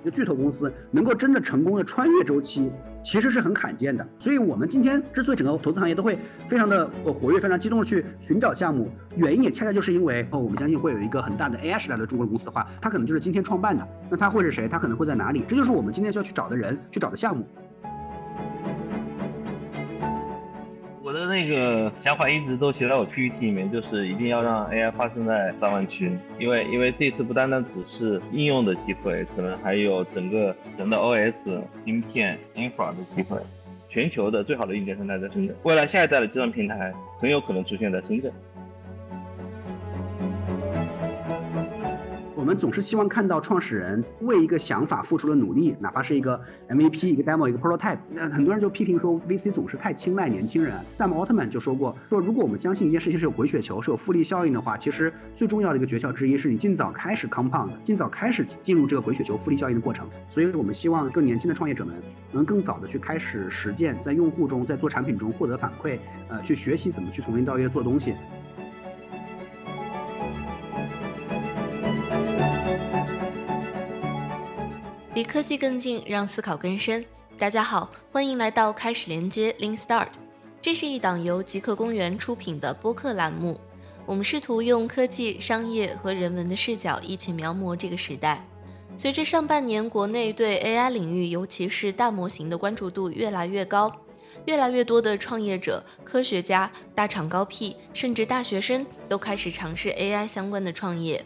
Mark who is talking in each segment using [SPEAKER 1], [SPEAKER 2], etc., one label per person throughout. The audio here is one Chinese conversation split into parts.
[SPEAKER 1] 一个巨头公司能够真的成功的穿越周期，其实是很罕见的。所以，我们今天之所以整个投资行业都会非常的呃活跃、非常激动的去寻找项目，原因也恰恰就是因为哦，我们相信会有一个很大的 AI 时代的中国公司的话，它可能就是今天创办的。那它会是谁？它可能会在哪里？这就是我们今天需要去找的人，去找的项目。
[SPEAKER 2] 的那个想法一直都写在我 PPT 里面，就是一定要让 AI 发生在大湾区，因为因为这次不单单只是应用的机会，可能还有整个整个 OS、芯片、infra 的机会。全球的最好的硬件生态在深圳，未来下一代的计算平台很有可能出现在深圳。
[SPEAKER 1] 我们总是希望看到创始人为一个想法付出了努力，哪怕是一个 MVP、一个 demo、一个 prototype。那很多人就批评说，VC 总是太青睐年轻人。Sam Altman 就说过，说如果我们相信一件事情是有滚雪球、是有复利效应的话，其实最重要的一个诀窍之一是你尽早开始 compound，尽早开始进入这个滚雪球复利效应的过程。所以我们希望更年轻的创业者们能更早的去开始实践，在用户中，在做产品中获得反馈，呃，去学习怎么去从零到一做东西。
[SPEAKER 3] 离科技更近，让思考更深。大家好，欢迎来到开始连接 Link Start，这是一档由极客公园出品的播客栏目。我们试图用科技、商业和人文的视角一起描摹这个时代。随着上半年国内对 AI 领域，尤其是大模型的关注度越来越高，越来越多的创业者、科学家、大厂高 P，甚至大学生都开始尝试 AI 相关的创业。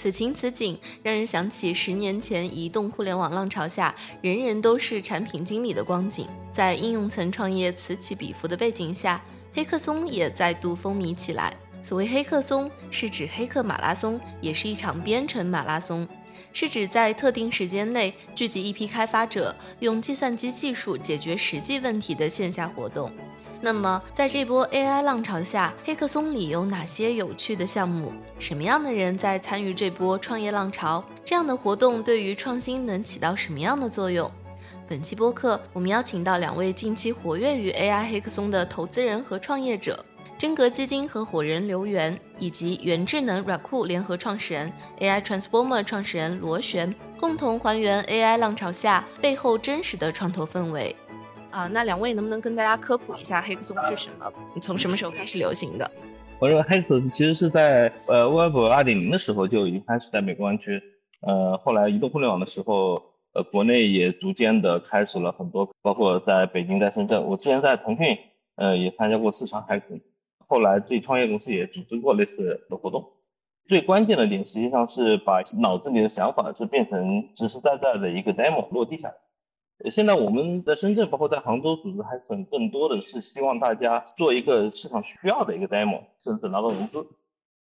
[SPEAKER 3] 此情此景，让人想起十年前移动互联网浪潮下，人人都是产品经理的光景。在应用层创业此起彼伏的背景下，黑客松也再度风靡起来。所谓黑客松，是指黑客马拉松，也是一场编程马拉松，是指在特定时间内聚集一批开发者，用计算机技术解决实际问题的线下活动。那么，在这波 AI 浪潮下，黑客松里有哪些有趣的项目？什么样的人在参与这波创业浪潮？这样的活动对于创新能起到什么样的作用？本期播客，我们邀请到两位近期活跃于 AI 黑客松的投资人和创业者：真格基金合伙人刘源，以及元智能软库联合创始人 AI Transformer 创始人罗璇，共同还原 AI 浪潮下背后真实的创投氛围。啊，那两位能不能跟大家科普一下黑客松是什么？从什么时候开始流行的？
[SPEAKER 2] 我认为黑客松其实是在呃 Web 2.0的时候就已经开始在美国湾区，呃，后来移动互联网的时候，呃，国内也逐渐的开始了很多，包括在北京、在深圳。我之前在腾讯，呃，也参加过四场黑客松，后来自己创业公司也组织过类似的活动。最关键的点实际上是把脑子里的想法是变成实实在在的一个 demo 落地下来。现在我们在深圳，包括在杭州组织，还很更多的是希望大家做一个市场需要的一个 demo，甚至拿到融资。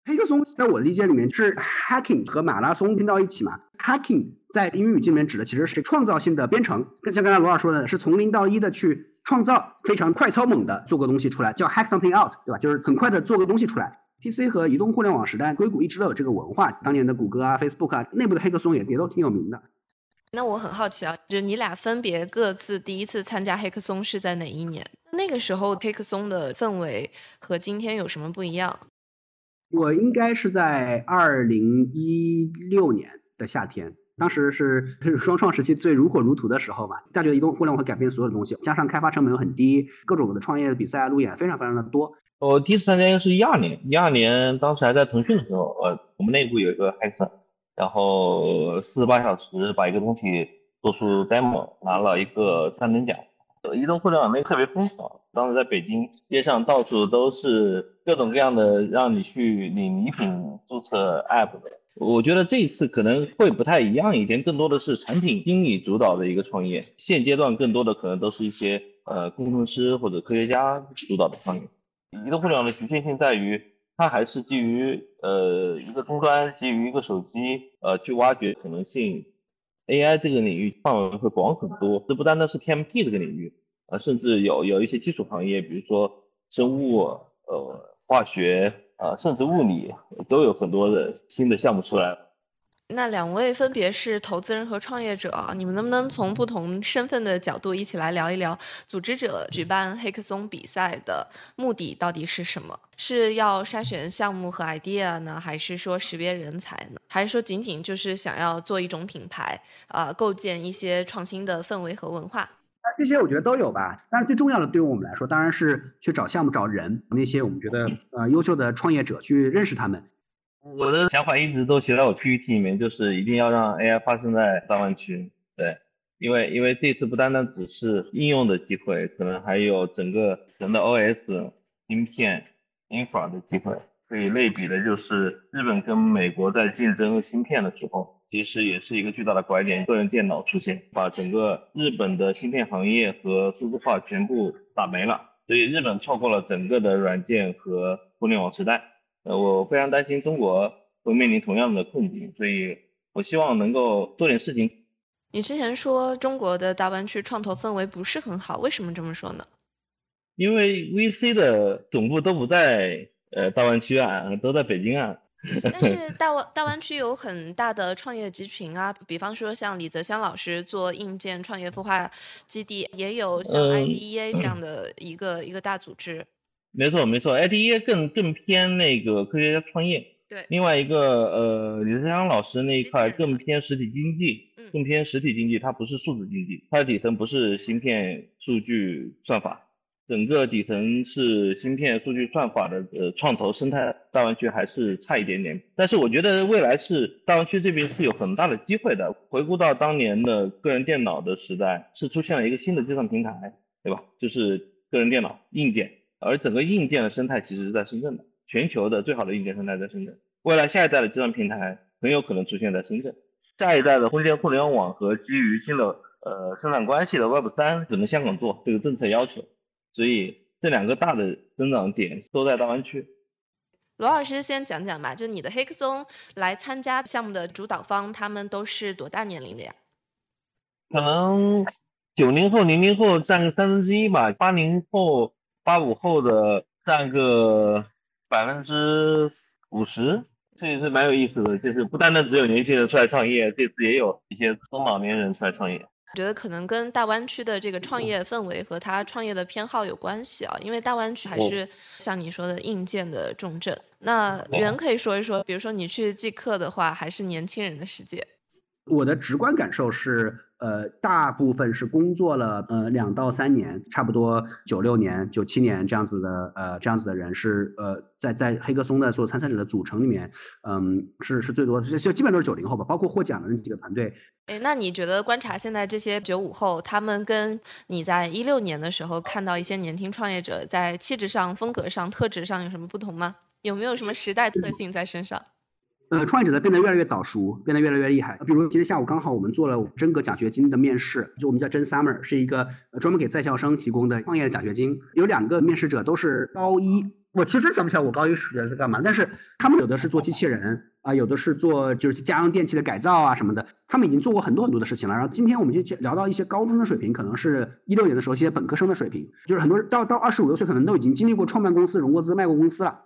[SPEAKER 1] 黑客松在我的理解里面是 hacking 和马拉松拼到一起嘛？hacking 在英语境里面指的其实是创造性的编程，更像刚才罗老师说的，是从零到一的去创造非常快超猛的做个东西出来，叫 hack something out，对吧？就是很快的做个东西出来。PC 和移动互联网时代，硅谷一直都有这个文化，当年的谷歌啊、Facebook 啊，内部的黑客松也也都挺有名的。
[SPEAKER 3] 那我很好奇啊，就是你俩分别各自第一次参加黑客松是在哪一年？那个时候黑客松的氛围和今天有什么不一样？
[SPEAKER 1] 我应该是在二零一六年的夏天，当时是双创时期最如火如荼的时候嘛。大家觉得移动互联网会改变所有的东西，加上开发成本又很低，各种的创业的比赛啊、路演非常非常的多。
[SPEAKER 2] 我第一次参加应该是一二年，一二年当时还在腾讯的时候，呃，我们内部有一个黑客。然后四十八小时把一个东西做出 demo，拿了一个三等奖。移动互联网那个特别疯狂，当时在北京街上到处都是各种各样的让你去领礼品注册 app 的。我觉得这一次可能会不太一样，以前更多的是产品经理主导的一个创业，现阶段更多的可能都是一些呃工程师或者科学家主导的创业。移动互联网的局限性在于。它还是基于呃一个终端，基于一个手机，呃去挖掘可能性。AI 这个领域范围会广很多，这不单单是 TMT 这个领域，啊，甚至有有一些基础行业，比如说生物、呃化学，啊，甚至物理，都有很多的新的项目出来。
[SPEAKER 4] 那两位分别是投资人和创业者，你们能不能从不同身份的角度一起来聊一聊，组织者举办黑客松比赛的目的到底是什么？是要筛选项目和 idea 呢，还是说识别人才呢？还是说仅仅就是想要做一种品牌，呃，构建一些创新的氛围和文化？
[SPEAKER 1] 这些我觉得都有吧。但是最重要的对于我们来说，当然是去找项目、找人，那些我们觉得呃优秀的创业者去认识他们。
[SPEAKER 2] 我的想法一直都写在我 PPT 里面，就是一定要让 AI 发生在大湾区。对，因为因为这次不单单只是应用的机会，可能还有整个人的 OS、芯片、infra 的机会。可以类比的就是日本跟美国在竞争芯片的时候，其实也是一个巨大的拐点，个人电脑出现，把整个日本的芯片行业和数字化全部打没了，所以日本错过了整个的软件和互联网时代。呃，我非常担心中国会面临同样的困境，所以我希望能够做点事情。
[SPEAKER 4] 你之前说中国的大湾区创投氛围不是很好，为什么这么说呢？
[SPEAKER 2] 因为 VC 的总部都不在呃大湾区啊，都在北京啊。
[SPEAKER 4] 但是大湾 大湾区有很大的创业集群啊，比方说像李泽湘老师做硬件创业孵化基地，也有像 IDEA 这样的一个一个大组织。
[SPEAKER 2] 没错没错，IDEA 更更偏那个科学家创业，
[SPEAKER 4] 对。
[SPEAKER 2] 另外一个呃，李泽湘老师那一块更偏实体经济，更偏实体经济，它不是数字经济，它的底层不是芯片、数据、算法，整个底层是芯片、数据、算法的呃创投生态。大湾区还是差一点点，但是我觉得未来是大湾区这边是有很大的机会的。回顾到当年的个人电脑的时代，是出现了一个新的计算平台，对吧？就是个人电脑硬件。而整个硬件的生态其实是在深圳的，全球的最好的硬件生态在深圳。未来下一代的计算平台很有可能出现在深圳，下一代的空间互联网和基于新的呃生产关系的 Web 三只能香港做，这个政策要求。所以这两个大的增长点都在大湾区。
[SPEAKER 4] 罗老师先讲讲吧，就你的黑客松来参加项目的主导方，他们都是多大年龄的呀？
[SPEAKER 2] 可能九零后、零零后占个三分之一吧，八零后。八五后的占个百分之五十，这也是蛮有意思的。就是不单单只有年轻人出来创业，这次也有一些中老年人出来创业。
[SPEAKER 4] 我觉得可能跟大湾区的这个创业氛围和他创业的偏好有关系啊，因为大湾区还是像你说的硬件的重镇。那袁可以说一说，比如说你去即刻的话，还是年轻人的世界。
[SPEAKER 1] 我的直观感受是。呃，大部分是工作了呃两到三年，差不多九六年、九七年这样子的呃这样子的人是呃在在黑客松的所有参赛者的组成里面，嗯是是最多，就就基本都是九零后吧，包括获奖的那几个团队。
[SPEAKER 4] 哎，那你觉得观察现在这些九五后，他们跟你在一六年的时候看到一些年轻创业者在气质上、风格上、特质上有什么不同吗？有没有什么时代特性在身上？
[SPEAKER 1] 呃，创业者呢变得越来越早熟，变得越来越厉害。比如今天下午刚好我们做了真格奖学金的面试，就我们叫真 Summer，是一个专门给在校生提供的创业的奖学金。有两个面试者都是高一，我其实真想不起来我高一学的是干嘛，但是他们有的是做机器人啊，有的是做就是家用电器的改造啊什么的，他们已经做过很多很多的事情了。然后今天我们就聊到一些高中的水平，可能是一六年的时候一些本科生的水平，就是很多人到到二十五六岁可能都已经经历过创办公司、融过资、卖过公司了。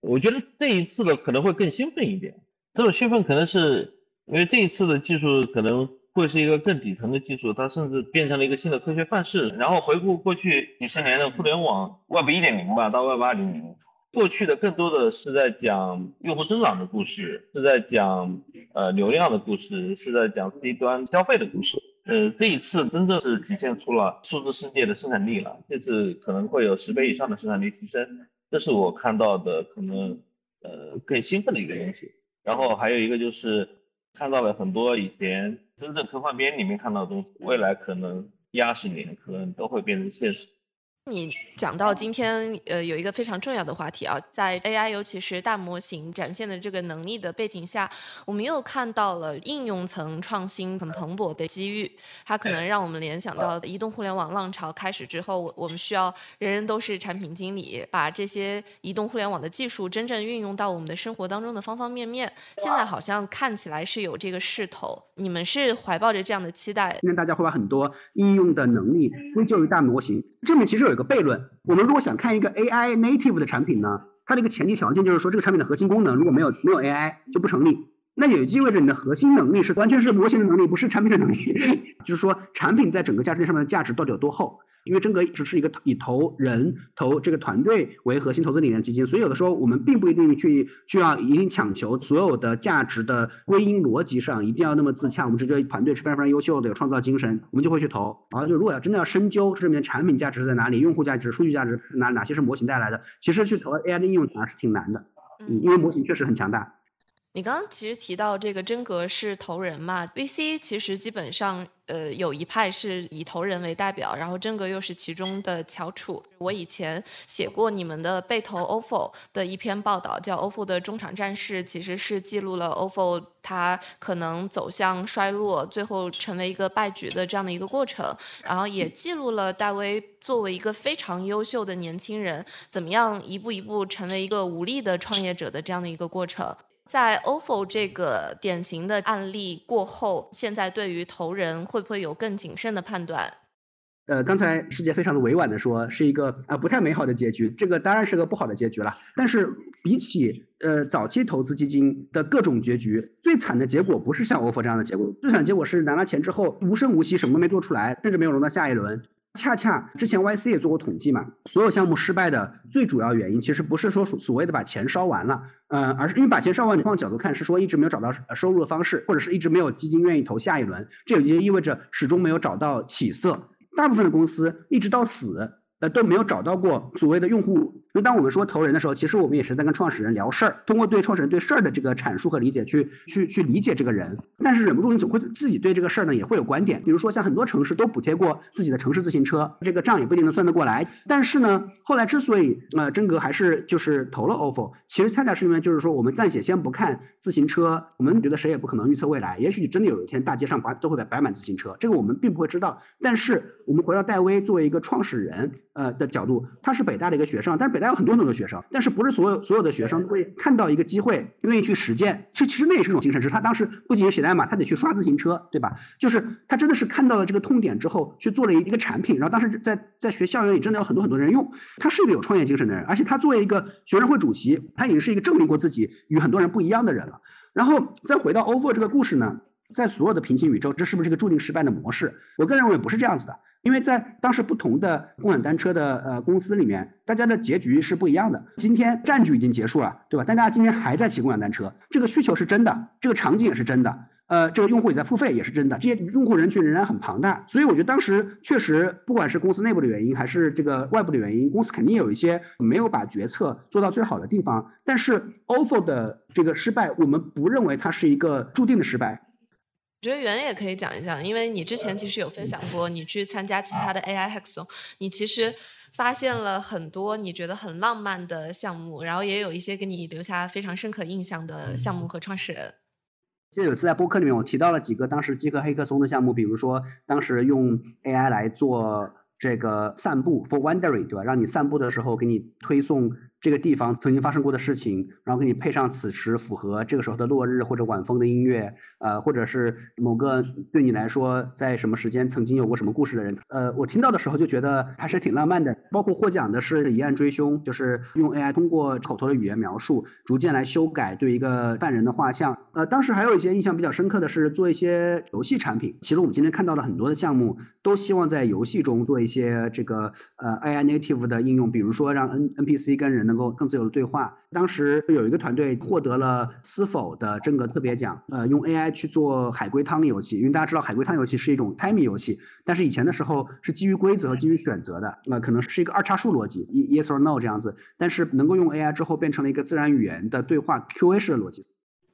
[SPEAKER 2] 我觉得这一次的可能会更兴奋一点，这种兴奋可能是因为这一次的技术可能会是一个更底层的技术，它甚至变成了一个新的科学范式。然后回顾过去几十年的互联网 Web 一点零吧，到 Web 二点零，过去的更多的是在讲用户增长的故事，是在讲呃流量的故事，是在讲 C 端消费的故事。呃，这一次真正是体现出了数字世界的生产力了，这次可能会有十倍以上的生产力提升。这是我看到的可能呃更兴奋的一个东西，然后还有一个就是看到了很多以前真正科幻片里面看到的东西，未来可能一二十年可能都会变成现实。
[SPEAKER 4] 你讲到今天，呃，有一个非常重要的话题啊，在 AI 尤其是大模型展现的这个能力的背景下，我们又看到了应用层创新很蓬勃的机遇。它可能让我们联想到移动互联网浪潮开始之后，我们需要人人都是产品经理，把这些移动互联网的技术真正运用到我们的生活当中的方方面面。现在好像看起来是有这个势头，你们是怀抱着这样的期待？
[SPEAKER 1] 今天大家会把很多应用的能力归咎于大模型，这里面其实有一个悖论。我们如果想看一个 AI native 的产品呢，它的一个前提条件就是说，这个产品的核心功能如果没有没有 AI 就不成立。那也意味着你的核心能力是完全是模型的能力，不是产品的能力。就是说，产品在整个价值链上面的价值到底有多厚？因为真格只是一个以投人、投这个团队为核心投资理念基金，所以有的时候我们并不一定去需要一定强求所有的价值的归因逻辑上一定要那么自洽。我们只觉得团队是非常非常优秀的，有创造精神，我们就会去投。然后，就如果要真的要深究这里面产品价值在哪里，用户价值、数据价值哪哪些是模型带来的，其实去投 AI 的应用反而是挺难的。嗯，因为模型确实很强大。
[SPEAKER 4] 你刚刚其实提到这个真格是投人嘛？VC 其实基本上呃有一派是以投人为代表，然后真格又是其中的翘楚。我以前写过你们的被投 OFO 的一篇报道，叫 OFO 的中场战事，其实是记录了 OFO 它可能走向衰落，最后成为一个败局的这样的一个过程，然后也记录了戴威作为一个非常优秀的年轻人，怎么样一步一步成为一个无力的创业者的这样的一个过程。在 OFO 这个典型的案例过后，现在对于投人会不会有更谨慎的判断？
[SPEAKER 1] 呃，刚才世界非常的委婉的说，是一个啊不太美好的结局，这个当然是个不好的结局了。但是比起呃早期投资基金的各种结局，最惨的结果不是像 OFO 这样的结果，最惨结果是拿了钱之后无声无息，什么都没做出来，甚至没有融到下一轮。恰恰之前 YC 也做过统计嘛，所有项目失败的最主要原因，其实不是说所所谓的把钱烧完了，呃，而是因为把钱烧完，你换角度看，是说一直没有找到收入的方式，或者是一直没有基金愿意投下一轮，这也就意味着始终没有找到起色。大部分的公司一直到死。呃，都没有找到过所谓的用户。因为当我们说投人的时候，其实我们也是在跟创始人聊事儿，通过对创始人对事儿的这个阐述和理解，去去去理解这个人。但是忍不住，你总会自己对这个事儿呢也会有观点。比如说，像很多城市都补贴过自己的城市自行车，这个账也不一定能算得过来。但是呢，后来之所以呃真格还是就是投了 ofo，其实恰恰是因为就是说我们暂且先不看自行车，我们觉得谁也不可能预测未来。也许真的有一天大街上摆都会摆摆满自行车，这个我们并不会知道。但是我们回到戴威作为一个创始人。呃的角度，他是北大的一个学生，但是北大有很多很多的学生，但是不是所有所有的学生都会看到一个机会，愿意去实践。其实其实那也是一种精神，是他当时不仅是写代码，他得去刷自行车，对吧？就是他真的是看到了这个痛点之后，去做了一个产品，然后当时在在学校园里真的有很多很多人用。他是一个有创业精神的人，而且他作为一个学生会主席，他已经是一个证明过自己与很多人不一样的人了。然后再回到 OFO 这个故事呢，在所有的平行宇宙，这是不是一个注定失败的模式？我个人认为不是这样子的。因为在当时不同的共享单车的呃公司里面，大家的结局是不一样的。今天战局已经结束了，对吧？但大家今天还在骑共享单车，这个需求是真的，这个场景也是真的，呃，这个用户也在付费也是真的，这些用户人群仍然很庞大。所以我觉得当时确实，不管是公司内部的原因，还是这个外部的原因，公司肯定有一些没有把决策做到最好的地方。但是 OFO 的这个失败，我们不认为它是一个注定的失败。
[SPEAKER 4] 我觉得圆也可以讲一讲，因为你之前其实有分享过，你去参加其他的 AI Hackathon，你其实发现了很多你觉得很浪漫的项目，然后也有一些给你留下非常深刻印象的项目和创始人。
[SPEAKER 1] 记得有次在播客里面，我提到了几个当时极客黑客松的项目，比如说当时用 AI 来做这个散步 for wandering，对吧？让你散步的时候给你推送。这个地方曾经发生过的事情，然后给你配上此时符合这个时候的落日或者晚风的音乐，呃，或者是某个对你来说在什么时间曾经有过什么故事的人，呃，我听到的时候就觉得还是挺浪漫的。包括获奖的是疑案追凶，就是用 AI 通过口头的语言描述，逐渐来修改对一个犯人的画像。呃，当时还有一些印象比较深刻的是做一些游戏产品。其实我们今天看到了很多的项目，都希望在游戏中做一些这个呃 AI native 的应用，比如说让 N NPC 跟人。能够更自由的对话。当时有一个团队获得了思否的真格特别奖，呃，用 AI 去做海龟汤游戏。因为大家知道海龟汤游戏是一种猜谜游戏，但是以前的时候是基于规则、基于选择的，那可能是一个二叉树逻辑，yes or no 这样子。但是能够用 AI 之后变成了一个自然语言的对话 QA 式的逻辑。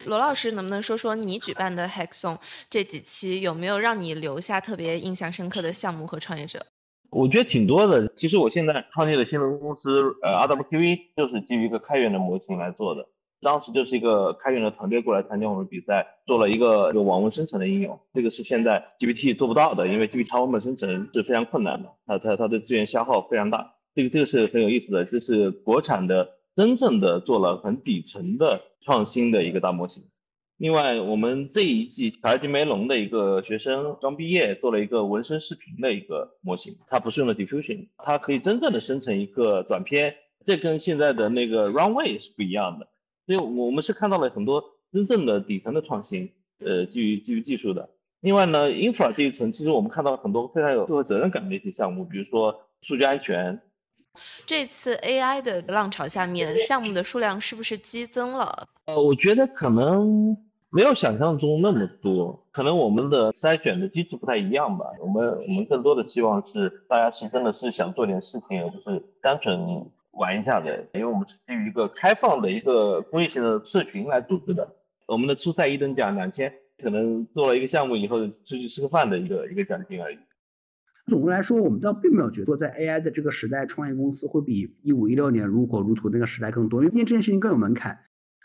[SPEAKER 4] 罗老师能不能说说你举办的 Hackathon 这几期有没有让你留下特别印象深刻的项目和创业者？
[SPEAKER 2] 我觉得挺多的。其实我现在创立的新闻公司，呃，RWTV 就是基于一个开源的模型来做的。当时就是一个开源的团队过来参加我们比赛，做了一个有网文生成的应用。这个是现在 GPT 做不到的，因为 GPT 它文本生成是非常困难的，它它它的资源消耗非常大。这个这个是很有意思的，就是国产的真正的做了很底层的创新的一个大模型。另外，我们这一季卡尔金梅隆的一个学生刚毕业，做了一个纹身视频的一个模型。它不是用的 diffusion，它可以真正的生成一个短片。这跟现在的那个 runway 是不一样的。所以我们是看到了很多真正的底层的创新，呃，基于基于技术的。另外呢，infra 这一层，其实我们看到了很多非常有社会责任感的一些项目，比如说数据安全。
[SPEAKER 4] 这次 AI 的浪潮下面，项目的数量是不是激增了？
[SPEAKER 2] 呃，我觉得可能没有想象中那么多，可能我们的筛选的机制不太一样吧。我们我们更多的希望是大家是真的是想做点事情，而不是单纯玩一下的。因为我们是基于一个开放的一个公益性的社群来组织的。我们的初赛一等奖两千，可能做了一个项目以后出去吃个饭的一个一个奖金而已。
[SPEAKER 1] 总的来说，我们倒并没有觉得说在 AI 的这个时代，创业公司会比一五一六年如火如荼那个时代更多，因为毕竟这件事情更有门槛。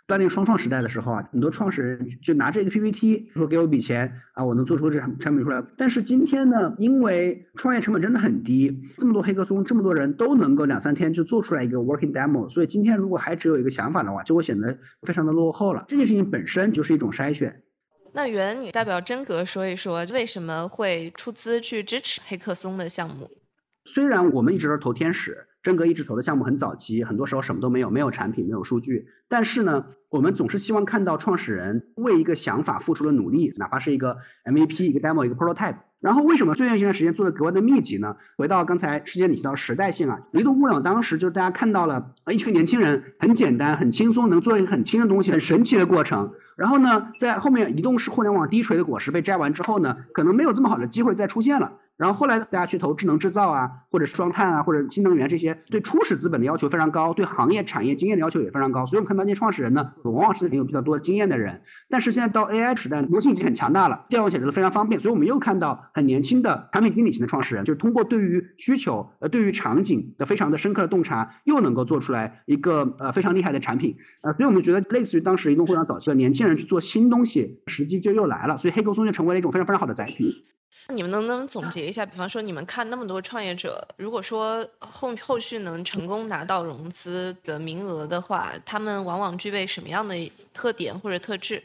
[SPEAKER 1] 锻炼双创时代的时候啊，很多创始人就拿着一个 PPT 说给我一笔钱啊，我能做出这产产品出来。但是今天呢，因为创业成本真的很低，这么多黑客松，这么多人都能够两三天就做出来一个 working demo，所以今天如果还只有一个想法的话，就会显得非常的落后了。这件事情本身就是一种筛选。
[SPEAKER 4] 那袁，你代表真格说一说，为什么会出资去支持黑客松的项目？
[SPEAKER 1] 虽然我们一直是投天使，真格一直投的项目很早期，很多时候什么都没有，没有产品，没有数据，但是呢，我们总是希望看到创始人为一个想法付出了努力，哪怕是一个 MVP、一个 demo、一个 prototype。然后为什么最近一段时间做的格外的密集呢？回到刚才事件里提到时代性啊，移动互联网当时就是大家看到了一群年轻人很简单、很轻松，能做一个很轻的东西，很神奇的过程。然后呢，在后面移动式互联网低垂的果实被摘完之后呢，可能没有这么好的机会再出现了。然后后来大家去投智能制造啊，或者双碳啊，或者新能源这些，对初始资本的要求非常高，对行业产业经验的要求也非常高。所以我们看到那些创始人呢，往往是有比较多的经验的人。但是现在到 AI 时代，模型已经很强大了，调用起来都非常方便。所以我们又看到很年轻的产品经理型的创始人，就是通过对于需求呃对于场景的非常的深刻的洞察，又能够做出来一个呃非常厉害的产品。呃，所以我们觉得类似于当时移动互联网早期的年轻人去做新东西，时机就又来了。所以黑客松就成为了一种非常非常好的载体。
[SPEAKER 4] 你们能不能总结一下？比方说，你们看那么多创业者，如果说后后续能成功拿到融资的名额的话，他们往往具备什么样的特点或者特质？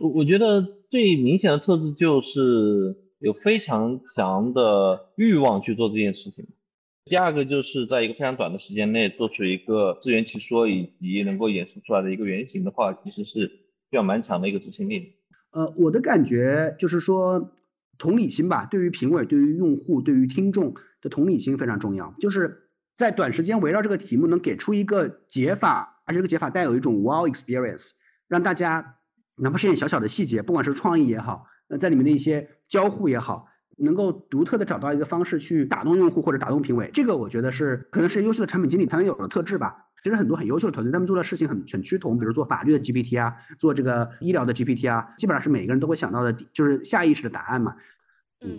[SPEAKER 2] 我我觉得最明显的特质就是有非常强的欲望去做这件事情。第二个就是在一个非常短的时间内做出一个自圆其说以及能够演示出来的一个原型的话，其实是需要蛮强的一个执行力。
[SPEAKER 1] 呃，我的感觉就是说。同理心吧，对于评委、对于用户、对于听众的同理心非常重要。就是在短时间围绕这个题目能给出一个解法，而这个解法带有一种 wow experience，让大家哪怕是一点小小的细节，不管是创意也好，那在里面的一些交互也好，能够独特的找到一个方式去打动用户或者打动评委，这个我觉得是可能是优秀的产品经理才能有的特质吧。其实很多很优秀的团队，他们做的事情很很趋同，比如做法律的 GPT 啊，做这个医疗的 GPT 啊，基本上是每个人都会想到的，就是下意识的答案嘛。
[SPEAKER 4] 嗯。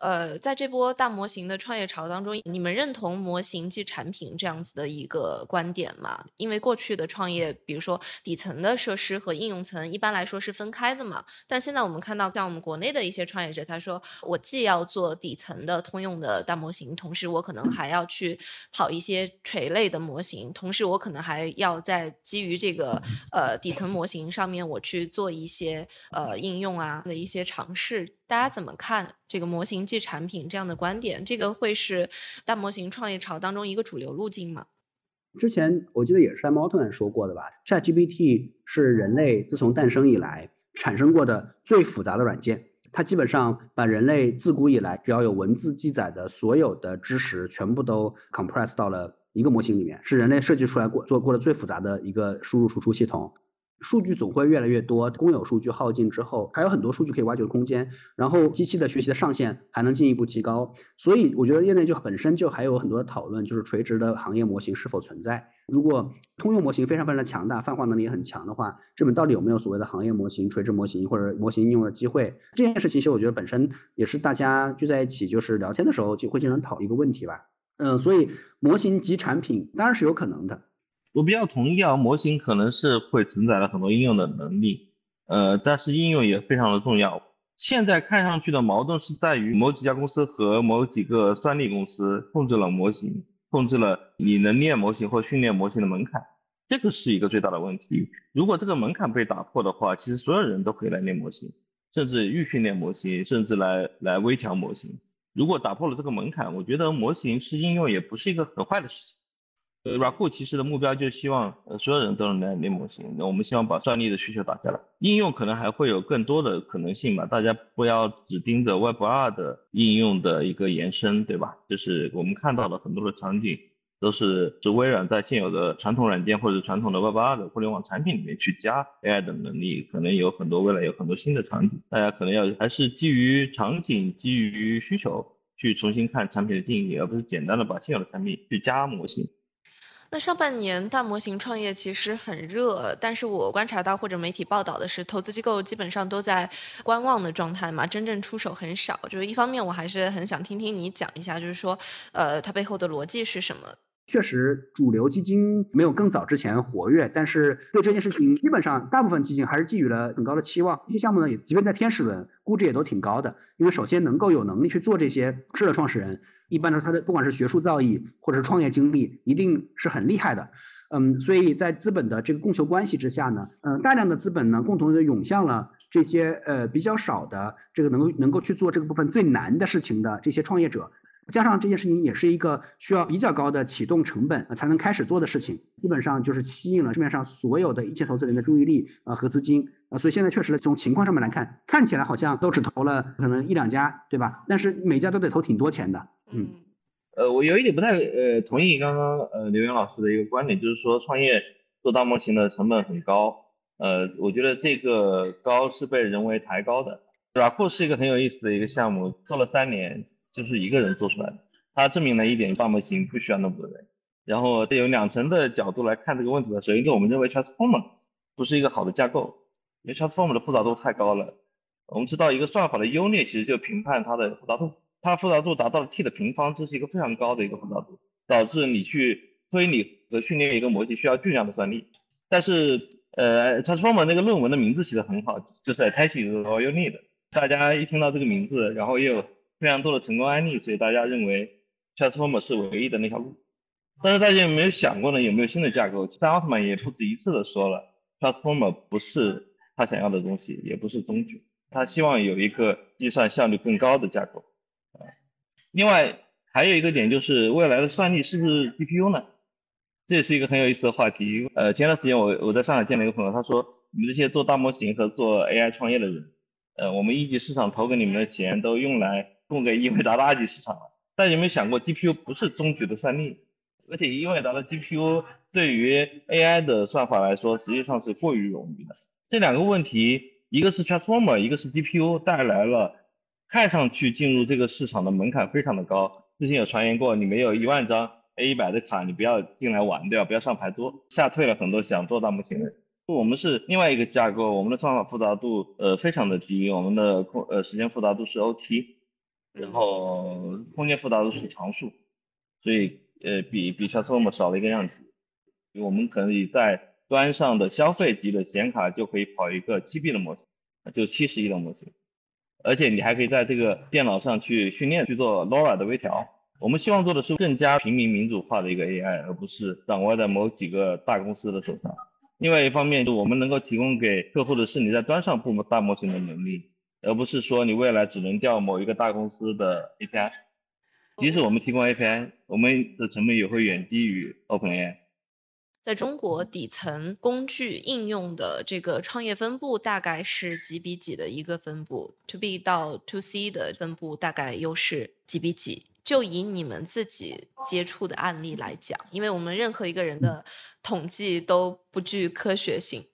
[SPEAKER 4] 呃，在这波大模型的创业潮当中，你们认同模型即产品这样子的一个观点吗？因为过去的创业，比如说底层的设施和应用层，一般来说是分开的嘛。但现在我们看到，像我们国内的一些创业者，他说我既要做底层的通用的大模型，同时我可能还要去跑一些垂类的模型，同时我可能还要在基于这个呃底层模型上面，我去做一些呃应用啊的一些尝试。大家怎么看这个模型即产品这样的观点？这个会是大模型创业潮当中一个主流路径吗？
[SPEAKER 1] 之前我记得也是 Sam Altman 说过的吧，ChatGPT 是人类自从诞生以来产生过的最复杂的软件。它基本上把人类自古以来只要有文字记载的所有的知识全部都 compress 到了一个模型里面，是人类设计出来过做过的最复杂的一个输入输出系统。数据总会越来越多，公有数据耗尽之后，还有很多数据可以挖掘的空间。然后机器的学习的上限还能进一步提高，所以我觉得业内就本身就还有很多的讨论，就是垂直的行业模型是否存在。如果通用模型非常非常的强大，泛化能力也很强的话，这本到底有没有所谓的行业模型、垂直模型或者模型应用的机会？这件事情其实我觉得本身也是大家聚在一起就是聊天的时候就会经常讨一个问题吧。嗯，所以模型及产品当然是有可能的。
[SPEAKER 2] 我比较同意啊，模型可能是会承载了很多应用的能力，呃，但是应用也非常的重要。现在看上去的矛盾是在于某几家公司和某几个算力公司控制了模型，控制了你能练模型或训练模型的门槛，这个是一个最大的问题。如果这个门槛被打破的话，其实所有人都可以来练模型，甚至预训练模型，甚至来来微调模型。如果打破了这个门槛，我觉得模型是应用也不是一个很坏的事情。呃，Raku 其实的目标就是希望呃所有人都能来练模型。那我们希望把算力的需求打下来，应用可能还会有更多的可能性吧。大家不要只盯着 Web 二的应用的一个延伸，对吧？就是我们看到的很多的场景都是是微软在现有的传统软件或者传统的 Web 二的互联网产品里面去加 AI 的能力，可能有很多未来有很多新的场景，大家可能要还是基于场景、基于需求去重新看产品的定义，而不是简单的把现有的产品去加模型。
[SPEAKER 4] 上半年大模型创业其实很热，但是我观察到或者媒体报道的是，投资机构基本上都在观望的状态嘛，真正出手很少。就是一方面，我还是很想听听你讲一下，就是说，呃，它背后的逻辑是什么？
[SPEAKER 1] 确实，主流基金没有更早之前活跃，但是对这件事情，基本上大部分基金还是寄予了很高的期望。这些项目呢，也即便在天使轮，估值也都挺高的。因为首先能够有能力去做这些事的创始人，一般来说他的不管是学术造诣或者是创业经历，一定是很厉害的。嗯，所以在资本的这个供求关系之下呢，嗯，大量的资本呢，共同的涌向了这些呃比较少的这个能够能够去做这个部分最难的事情的这些创业者。加上这件事情也是一个需要比较高的启动成本才能开始做的事情，基本上就是吸引了市面上所有的一切投资人的注意力啊和资金啊，所以现在确实从情况上面来看，看起来好像都只投了可能一两家，对吧？但是每家都得投挺多钱的，嗯。
[SPEAKER 2] 呃，我有一点不太呃同意刚刚呃刘源老师的一个观点，就是说创业做大模型的成本很高，呃，我觉得这个高是被人为抬高的。Raku 是一个很有意思的一个项目，做了三年。就是一个人做出来的，它证明了一点，大模型不需要那么多人。然后得有两层的角度来看这个问题吧。首先，我们认为 Transformer 不是一个好的架构，因为 Transformer 的复杂度太高了。我们知道一个算法的优劣其实就评判它的复杂度，它复杂度达到了 t 的平方，这是一个非常高的一个复杂度，导致你去推理和训练一个模型需要巨量的算力。但是呃，Transformer 那个论文的名字起得很好，就是 Attaching All You Need。大家一听到这个名字，然后又非常多的成功案例，所以大家认为 Transformer 是唯一的那条路。但是大家有没有想过呢？有没有新的架构？其实奥特曼也不止一次的说了，Transformer 不是他想要的东西，也不是终局。他希望有一个计算效率更高的架构。另外还有一个点就是未来的算力是不是 GPU 呢？这也是一个很有意思的话题。呃，前段时间我我在上海见了一个朋友，他说你们这些做大模型和做 AI 创业的人，呃，我们一级市场投给你们的钱都用来。供给英伟达的二级市场了，大家有没有想过，GPU 不是终局的算力，而且英伟达的 GPU 对于 AI 的算法来说，实际上是过于容易的。这两个问题，一个是 Transformer，一个是 GPU，带来了看上去进入这个市场的门槛非常的高。之前有传言过，你没有一万张 A100 的卡，你不要进来玩，对吧？不要上牌桌，吓退了很多想做大模型的。我们是另外一个架构，我们的算法复杂度呃非常的低，我们的空呃时间复杂度是 OT。然后空间复杂度是常数，所以呃比比 Transformer 少了一个样子。我们可以在端上的消费级的显卡就可以跑一个 G B 的模型，就七十亿的模型，而且你还可以在这个电脑上去训练去做 LoRa 的微调。我们希望做的是更加平民民主化的一个 AI，而不是掌握在某几个大公司的手上。另外一方面，我们能够提供给客户的是你在端上布大模型的能力。而不是说你未来只能调某一个大公司的 API，即使我们提供 API，我们的成本也会远低于 OpenAI。
[SPEAKER 4] 在中国底层工具应用的这个创业分布大概是几比几的一个分布？To B 到 To C 的分布大概又是几比几？就以你们自己接触的案例来讲，因为我们任何一个人的统计都不具科学性。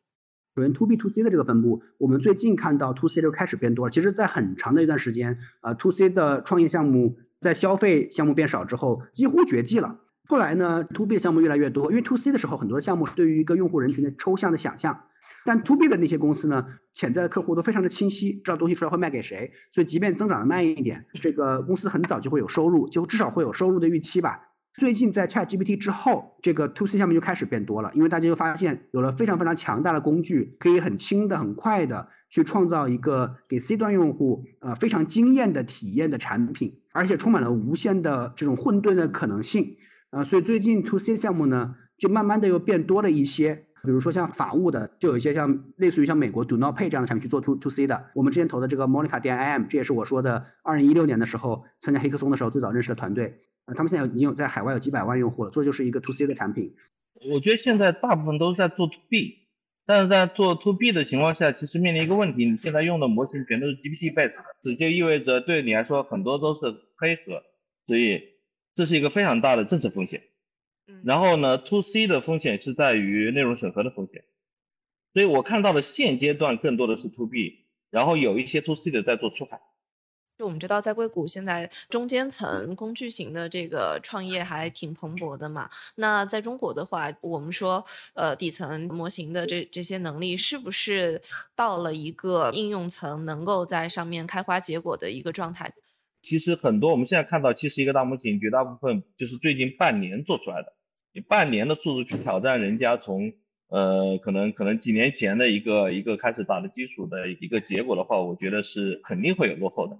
[SPEAKER 1] 首先，to B to C 的这个分布，我们最近看到 to C 就开始变多了。其实，在很长的一段时间，啊，to C 的创业项目在消费项目变少之后，几乎绝迹了。后来呢，to B 的项目越来越多，因为 to C 的时候，很多项目是对于一个用户人群的抽象的想象，但 to B 的那些公司呢，潜在的客户都非常的清晰，知道东西出来会卖给谁，所以即便增长的慢一点，这个公司很早就会有收入，就至少会有收入的预期吧。最近在 ChatGPT 之后，这个 To C 项目就开始变多了，因为大家就发现有了非常非常强大的工具，可以很轻的、很快的去创造一个给 C 端用户呃非常惊艳的体验的产品，而且充满了无限的这种混沌的可能性啊，所以最近 To C 项目呢，就慢慢的又变多了一些，比如说像法务的，就有一些像类似于像美国 Do Not Pay 这样的产品去做 To To C 的，我们之前投的这个 Monica D IM，这也是我说的二零一六年的时候参加黑客松的时候最早认识的团队。呃，他们现在已经有在海外有几百万用户了，做就是一个 to C 的产品。
[SPEAKER 2] 我觉得现在大部分都是在做 to B，但是在做 to B 的情况下，其实面临一个问题，你现在用的模型全都是 GPT base，这就意味着对你来说很多都是黑盒，所以这是一个非常大的政策风险。然后呢，to C 的风险是在于内容审核的风险，所以我看到的现阶段更多的是 to B，然后有一些 to C 的在做出海。
[SPEAKER 4] 就我们知道，在硅谷现在中间层工具型的这个创业还挺蓬勃的嘛。那在中国的话，我们说，呃，底层模型的这这些能力，是不是到了一个应用层能够在上面开花结果的一个状态？
[SPEAKER 2] 其实很多我们现在看到其实一个大模型，绝大部分就是最近半年做出来的。以半年的速度去挑战人家从呃可能可能几年前的一个一个开始打的基础的一个结果的话，我觉得是肯定会有落后的。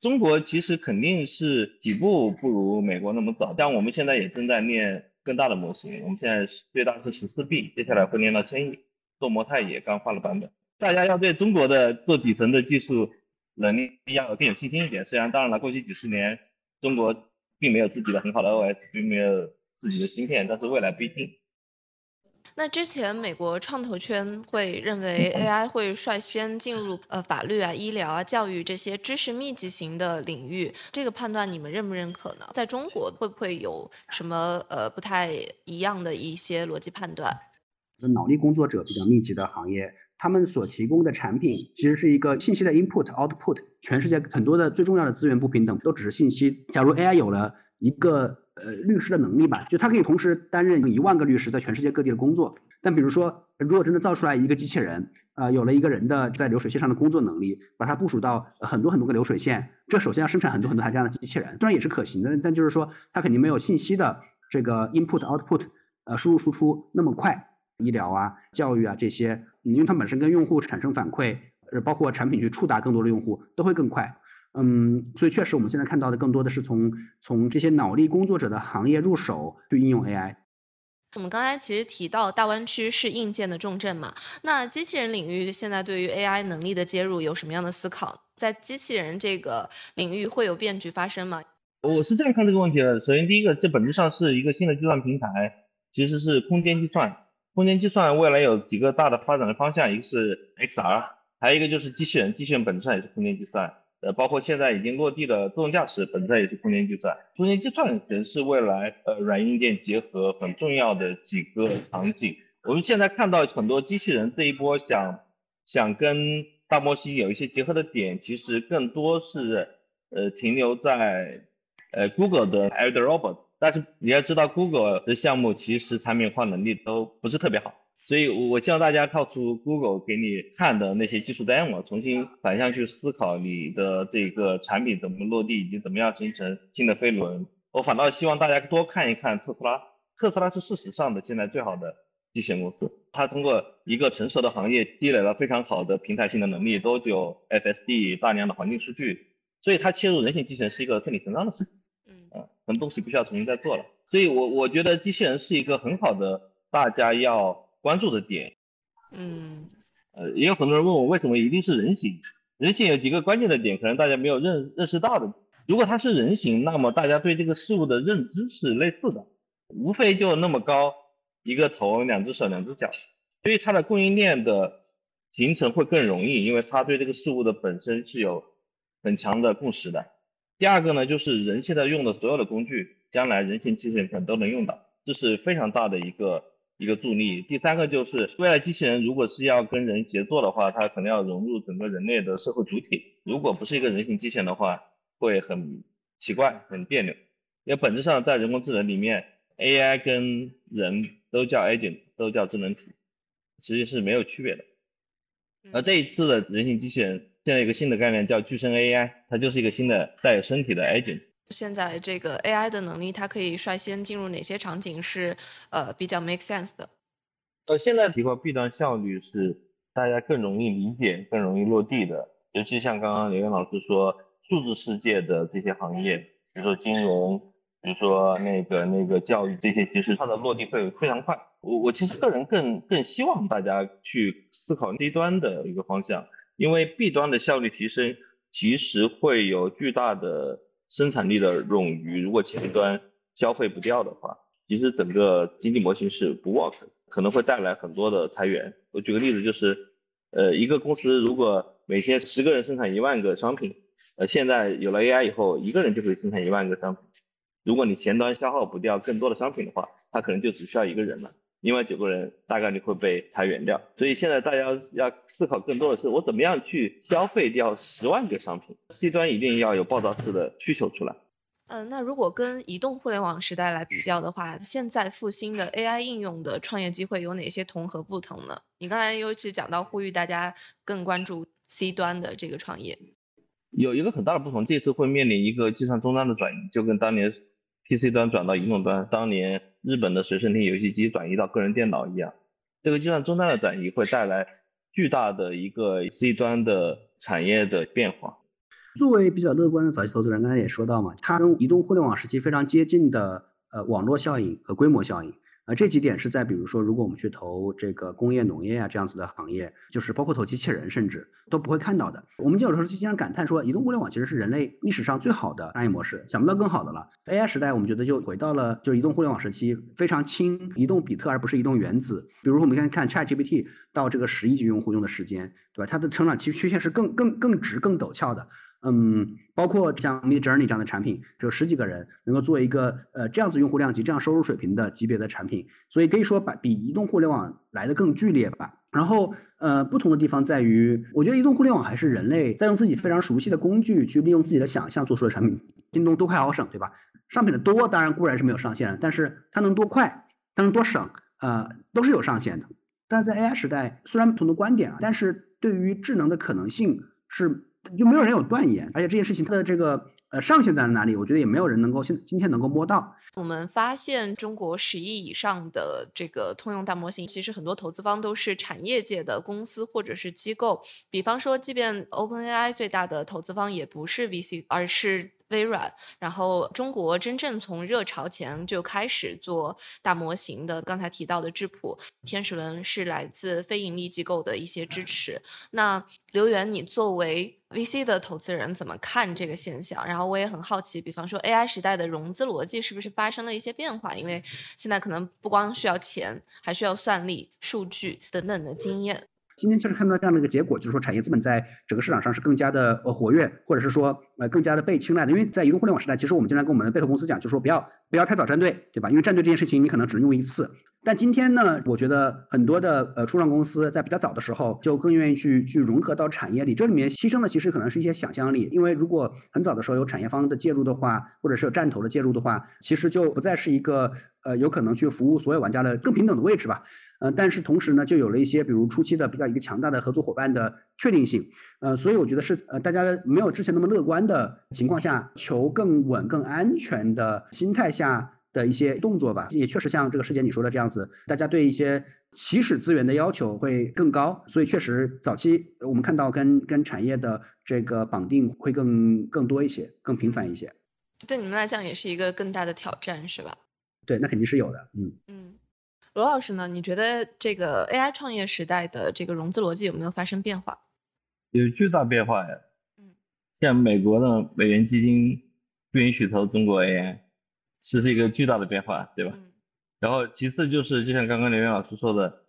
[SPEAKER 2] 中国其实肯定是起步不如美国那么早，但我们现在也正在练更大的模型。我们现在最大是十四 B，接下来会练到千亿。做模态也刚换了版本。大家要对中国的做底层的技术能力要更有信心一点。虽然当然了，过去几十年中国并没有自己的很好的 OS，并没有自己的芯片，但是未来不一定。
[SPEAKER 4] 那之前美国创投圈会认为 AI 会率先进入呃法律啊、医疗啊、教育这些知识密集型的领域，这个判断你们认不认可呢？在中国会不会有什么呃不太一样的一些逻辑判断？
[SPEAKER 1] 脑力工作者比较密集的行业，他们所提供的产品其实是一个信息的 input output，全世界很多的最重要的资源不平等都只是信息。假如 AI 有了一个呃，律师的能力吧，就他可以同时担任一万个律师在全世界各地的工作。但比如说，如果真的造出来一个机器人，呃，有了一个人的在流水线上的工作能力，把它部署到很多很多个流水线，这首先要生产很多很多台这样的机器人，虽然也是可行的，但就是说它肯定没有信息的这个 input output，呃，输入输出那么快。医疗啊、教育啊这些，因为它本身跟用户产生反馈，呃，包括产品去触达更多的用户，都会更快。嗯，所以确实，我们现在看到的更多的是从从这些脑力工作者的行业入手去应用 AI。
[SPEAKER 4] 我们刚才其实提到大湾区是硬件的重镇嘛，那机器人领域现在对于 AI 能力的接入有什么样的思考？在机器人这个领域会有变局发生吗？
[SPEAKER 2] 我是这样看这个问题的。首先，第一个，这本质上是一个新的计算平台，其实是空间计算。空间计算未来有几个大的发展的方向，一个是 XR，还有一个就是机器人，机器人本质上也是空间计算。呃，包括现在已经落地的自动驾驶，本质上也是空间计算。空间计算仍是未来呃软硬件结合很重要的几个场景。我们现在看到很多机器人这一波想想跟大模型有一些结合的点，其实更多是呃停留在呃 Google 的 Elder Robot，但是你要知道 Google 的项目其实产品化能力都不是特别好。所以，我希望大家跳出 Google 给你看的那些技术 demo，重新反向去思考你的这个产品怎么落地，以及怎么样形成新的飞轮。我反倒希望大家多看一看特斯拉。特斯拉是事实上的现在最好的机器人公司，它通过一个成熟的行业积累了非常好的平台性的能力，多久 FSD 大量的环境数据，所以它切入人形机器人是一个顺理成章的事情。嗯，很多东西不需要重新再做了。所以我我觉得机器人是一个很好的大家要。关注的点，
[SPEAKER 4] 嗯，
[SPEAKER 2] 呃，也有很多人问我为什么一定是人形？人形有几个关键的点，可能大家没有认认识到的。如果它是人形，那么大家对这个事物的认知是类似的，无非就那么高，一个头，两只手，两只脚，所以它的供应链的形成会更容易，因为它对这个事物的本身是有很强的共识的。第二个呢，就是人现在用的所有的工具，将来人形机器人可能都能用到，这是非常大的一个。一个助力。第三个就是未来机器人如果是要跟人协作的话，它可能要融入整个人类的社会主体。如果不是一个人形机器人的话，会很奇怪、很别扭。因为本质上在人工智能里面，AI 跟人都叫 agent，都叫智能体，其实是没有区别的。而这一次的人形机器人，现在有一个新的概念叫具身 AI，它就是一个新的带有身体的 agent。
[SPEAKER 4] 现在这个 AI 的能力，它可以率先进入哪些场景是呃比较 make sense 的？
[SPEAKER 2] 呃，现在提高 B 端效率是大家更容易理解、更容易落地的。尤其像刚刚刘源老师说，数字世界的这些行业，比如说金融，比如说那个那个教育这些，其实它的落地会非常快。我我其实个人更更希望大家去思考 C 端的一个方向，因为 B 端的效率提升其实会有巨大的。生产力的冗余，如果前端消费不掉的话，其实整个经济模型是不 work，可能会带来很多的裁员。我举个例子，就是呃一个公司如果每天十个人生产一万个商品，呃现在有了 AI 以后，一个人就可以生产一万个商品。如果你前端消耗不掉更多的商品的话，它可能就只需要一个人了。另外九个人大概率会被裁员掉，所以现在大家要思考更多的是，我怎么样去消费掉十万个商品？C 端一定要有爆炸式的需求出来。
[SPEAKER 4] 嗯，那如果跟移动互联网时代来比较的话，现在复兴的 AI 应用的创业机会有哪些同和不同呢？你刚才尤其讲到呼吁大家更关注 C 端的这个创业，
[SPEAKER 2] 有一个很大的不同，这次会面临一个计算终端的转移，就跟当年。PC 端转到移动端，当年日本的随身听游戏机转移到个人电脑一样，这个计算终端的转移会带来巨大的一个 C 端的产业的变化。
[SPEAKER 1] 作为比较乐观的早期投资人，刚才也说到嘛，它跟移动互联网时期非常接近的呃网络效应和规模效应。啊，这几点是在比如说，如果我们去投这个工业、农业啊这样子的行业，就是包括投机器人，甚至都不会看到的。我们有的时候就经常感叹说，移动互联网其实是人类历史上最好的商业模式，想不到更好的了。AI 时代，我们觉得就回到了就移动互联网时期，非常轻，移动比特而不是移动原子。比如我们看看 ChatGPT 到这个十亿级用户用的时间，对吧？它的成长期曲线是更更更直、更陡峭的。嗯，包括像 Mid Journey 这样的产品，只有十几个人能够做一个呃这样子用户量级、这样收入水平的级别的产品，所以可以说把比移动互联网来的更剧烈吧。然后呃不同的地方在于，我觉得移动互联网还是人类在用自己非常熟悉的工具去利用自己的想象做出的产品。京东多快好省，对吧？商品的多当然固然是没有上限的，但是它能多快，它能多省，呃都是有上限的。但是在 AI 时代，虽然不同的观点啊，但是对于智能的可能性是。就没有人有断言，而且这件事情它的这个呃上限在哪里？我觉得也没有人能够现今天能够摸到。
[SPEAKER 4] 我们发现中国十亿以上的这个通用大模型，其实很多投资方都是产业界的公司或者是机构。比方说，即便 OpenAI 最大的投资方也不是 VC，而是。微软，然后中国真正从热潮前就开始做大模型的，刚才提到的智谱、天使轮是来自非盈利机构的一些支持。那刘源，你作为 VC 的投资人，怎么看这个现象？然后我也很好奇，比方说 AI 时代的融资逻辑是不是发生了一些变化？因为现在可能不光需要钱，还需要算力、数据等等的经验。
[SPEAKER 1] 今天确实看到这样的一个结果，就是说产业资本在整个市场上是更加的呃活跃，或者是说呃更加的被青睐的。因为在移动互联网时代，其实我们经常跟我们的被投公司讲，就是说不要不要太早站队，对吧？因为站队这件事情你可能只能用一次。但今天呢，我觉得很多的呃初创公司在比较早的时候就更愿意去去融合到产业里，这里面牺牲的其实可能是一些想象力。因为如果很早的时候有产业方的介入的话，或者是有战投的介入的话，其实就不再是一个呃有可能去服务所有玩家的更平等的位置吧。呃，但是同时呢，就有了一些，比如初期的比较一个强大的合作伙伴的确定性，呃，所以我觉得是呃，大家没有之前那么乐观的情况下，求更稳、更安全的心态下的一些动作吧。也确实像这个师姐你说的这样子，大家对一些起始资源的要求会更高，所以确实早期我们看到跟跟产业的这个绑定会更更多一些，更频繁一些。
[SPEAKER 4] 对你们来讲也是一个更大的挑战，是吧？
[SPEAKER 1] 对，那肯定是有的，
[SPEAKER 4] 嗯嗯。罗老师呢？你觉得这个 AI 创业时代的这个融资逻辑有没有发生变化？
[SPEAKER 2] 有巨大变化呀。嗯，像美国的美元基金不允许投中国 AI，这是一个巨大的变化，对吧？嗯。然后其次就是，就像刚刚刘源老师说的，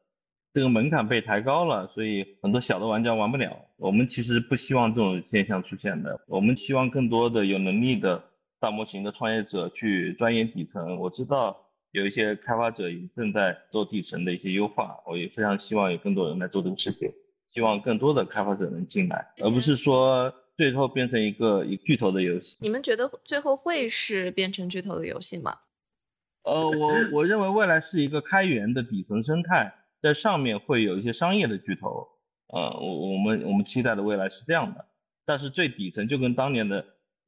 [SPEAKER 2] 这个门槛被抬高了，所以很多小的玩家玩不了。我们其实不希望这种现象出现的，我们希望更多的有能力的大模型的创业者去钻研底层。我知道。有一些开发者也正在做底层的一些优化，我也非常希望有更多人来做这个事情，希望更多的开发者能进来，而不是说最后变成一个一巨头的游戏。
[SPEAKER 4] 你们觉得最后会是变成巨头的游戏吗？
[SPEAKER 2] 呃，我我认为未来是一个开源的底层生态，在上面会有一些商业的巨头。呃，我我们我们期待的未来是这样的，但是最底层就跟当年的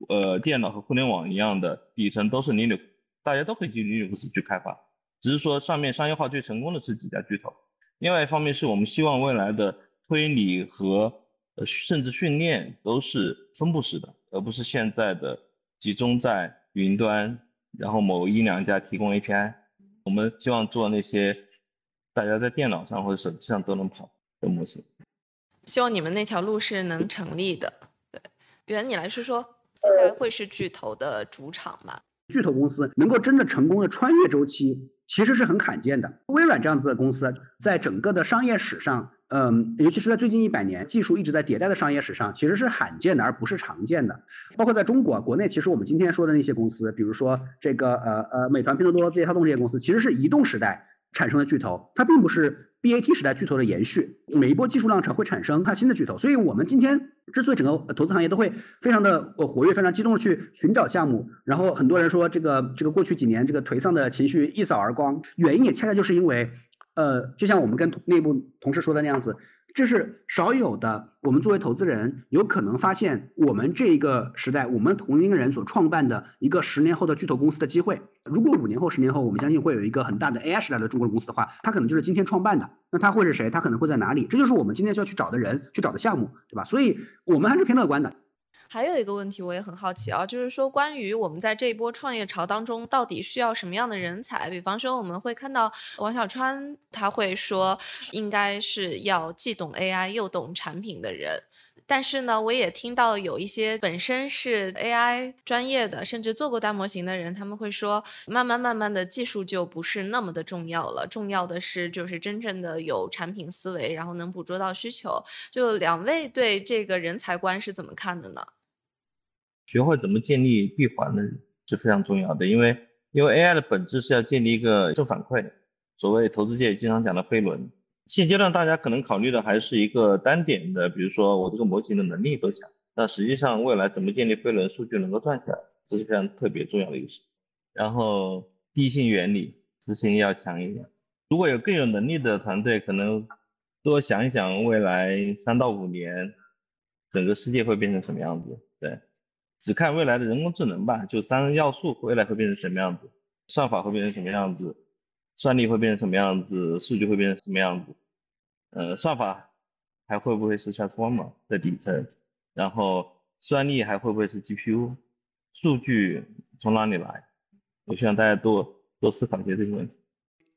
[SPEAKER 2] 呃电脑和互联网一样的底层都是 Linux。大家都可以进 Linux 去开发，只是说上面商业化最成功的是几家巨头。另外一方面是我们希望未来的推理和呃甚至训练都是分布式的，而不是现在的集中在云端，然后某一两家提供 API。我们希望做那些大家在电脑上或者手机上都能跑的模型。
[SPEAKER 4] 希望你们那条路是能成立的。对，袁，你来说说。接下来会是巨头的主场嘛。
[SPEAKER 1] 巨头公司能够真的成功的穿越周期，其实是很罕见的。微软这样子的公司，在整个的商业史上，嗯，尤其是在最近一百年，技术一直在迭代的商业史上，其实是罕见的，而不是常见的。包括在中国国内，其实我们今天说的那些公司，比如说这个呃呃，美团、拼多多、字节跳动这些公司，其实是移动时代产生的巨头，它并不是。BAT 时代巨头的延续，每一波技术浪潮会产生它新的巨头，所以我们今天之所以整个投资行业都会非常的呃活跃，非常激动的去寻找项目，然后很多人说这个这个过去几年这个颓丧的情绪一扫而光，原因也恰恰就是因为，呃，就像我们跟内部同事说的那样子。这是少有的，我们作为投资人有可能发现我们这一个时代，我们同龄人所创办的一个十年后的巨头公司的机会。如果五年后、十年后，我们相信会有一个很大的 AI 时代的中国公司的话，它可能就是今天创办的。那它会是谁？它可能会在哪里？这就是我们今天需要去找的人，去找的项目，对吧？所以我们还是偏乐观的。
[SPEAKER 4] 还有一个问题，我也很好奇啊，就是说关于我们在这一波创业潮当中，到底需要什么样的人才？比方说，我们会看到王小川他会说，应该是要既懂 AI 又懂产品的人。但是呢，我也听到有一些本身是 AI 专业的，甚至做过大模型的人，他们会说，慢慢慢慢的技术就不是那么的重要了，重要的是就是真正的有产品思维，然后能捕捉到需求。就两位对这个人才观是怎么看的呢？
[SPEAKER 2] 学会怎么建立闭环呢，是非常重要的，因为因为 AI 的本质是要建立一个正反馈，所谓投资界经常讲的飞轮。现阶段大家可能考虑的还是一个单点的，比如说我这个模型的能力多强，那实际上未来怎么建立飞轮，数据能够转起来，这是非常特别重要的一个事。然后第一性原理执行要强一点。如果有更有能力的团队，可能多想一想未来三到五年整个世界会变成什么样子，只看未来的人工智能吧，就三个要素，未来会变成什么样子？算法会变成什么样子？算力会变成什么样子？数据会变成什么样子？呃，算法还会不会是 Transformer 的底层？然后算力还会不会是 GPU？数据从哪里来？我希望大家多多思考一些这些问题。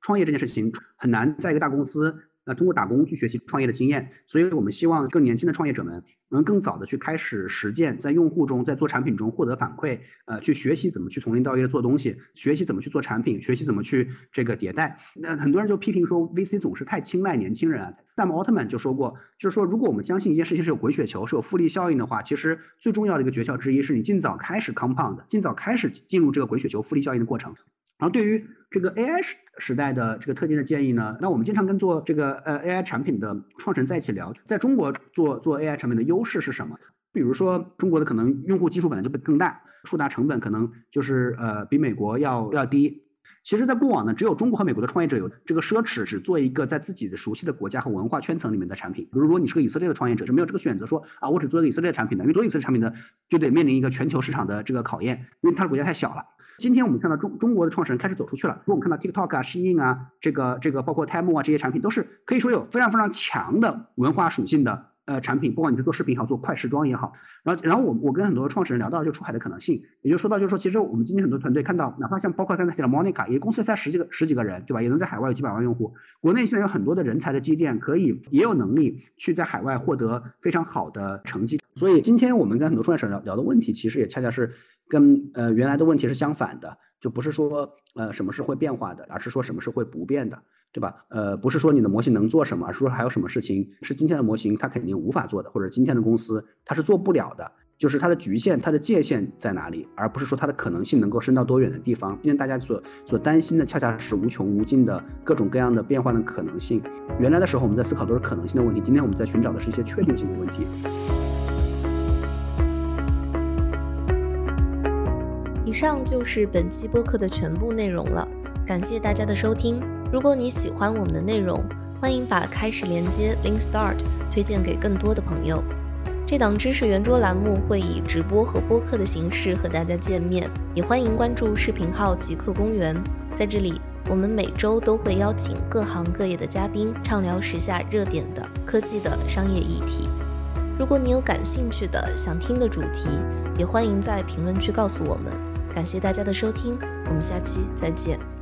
[SPEAKER 1] 创业这件事情很难在一个大公司。那通过打工去学习创业的经验，所以我们希望更年轻的创业者们能更早的去开始实践，在用户中，在做产品中获得反馈，呃，去学习怎么去从零到一的做东西，学习怎么去做产品，学习怎么去这个迭代。那很多人就批评说，VC 总是太青睐年轻人。萨姆奥特曼就说过，就是说，如果我们相信一件事情是有滚雪球，是有复利效应的话，其实最重要的一个诀窍之一是你尽早开始 compound，尽早开始进入这个滚雪球复利效应的过程。然后对于这个 AI 时时代的这个特定的建议呢，那我们经常跟做这个呃 AI 产品的创始人在一起聊，在中国做做 AI 产品的优势是什么？比如说中国的可能用户基数本来就更大，触达成本可能就是呃比美国要要低。其实，在过往呢，只有中国和美国的创业者有这个奢侈，只做一个在自己的熟悉的国家和文化圈层里面的产品。比如，说你是个以色列的创业者，是没有这个选择，说啊，我只做一个以色列产品的，因为做以色列产品的就得面临一个全球市场的这个考验，因为它的国家太小了。今天我们看到中中国的创始人开始走出去了。如果我们看到 TikTok 啊、Shein 啊，这个这个包括 Temu 啊这些产品，都是可以说有非常非常强的文化属性的呃产品。不管你是做视频也好，做快时装也好。然后然后我我跟很多创始人聊到就出海的可能性，也就说到就是说，其实我们今天很多团队看到，哪怕像包括刚才提到 Monica，也公司才十几个十几个人，对吧？也能在海外有几百万用户。国内现在有很多的人才的积淀，可以也有能力去在海外获得非常好的成绩。所以今天我们跟很多创业者聊聊的问题，其实也恰恰是。跟呃原来的问题是相反的，就不是说呃什么是会变化的，而是说什么是会不变的，对吧？呃，不是说你的模型能做什么，而是说还有什么事情是今天的模型它肯定无法做的，或者今天的公司它是做不了的，就是它的局限、它的界限在哪里，而不是说它的可能性能够伸到多远的地方。今天大家所所担心的，恰恰是无穷无尽的各种各样的变换的可能性。原来的时候我们在思考都是可能性的问题，今天我们在寻找的是一些确定性的问题。
[SPEAKER 4] 以上就是本期播客的全部内容了，感谢大家的收听。如果你喜欢我们的内容，欢迎把开始连接 Link Start 推荐给更多的朋友。这档知识圆桌栏目会以直播和播客的形式和大家见面，也欢迎关注视频号极客公园。在这里，我们每周都会邀请各行各业的嘉宾，畅聊时下热点的科技的商业议题。如果你有感兴趣的、想听的主题，也欢迎在评论区告诉我们。感谢大家的收听，我们下期再见。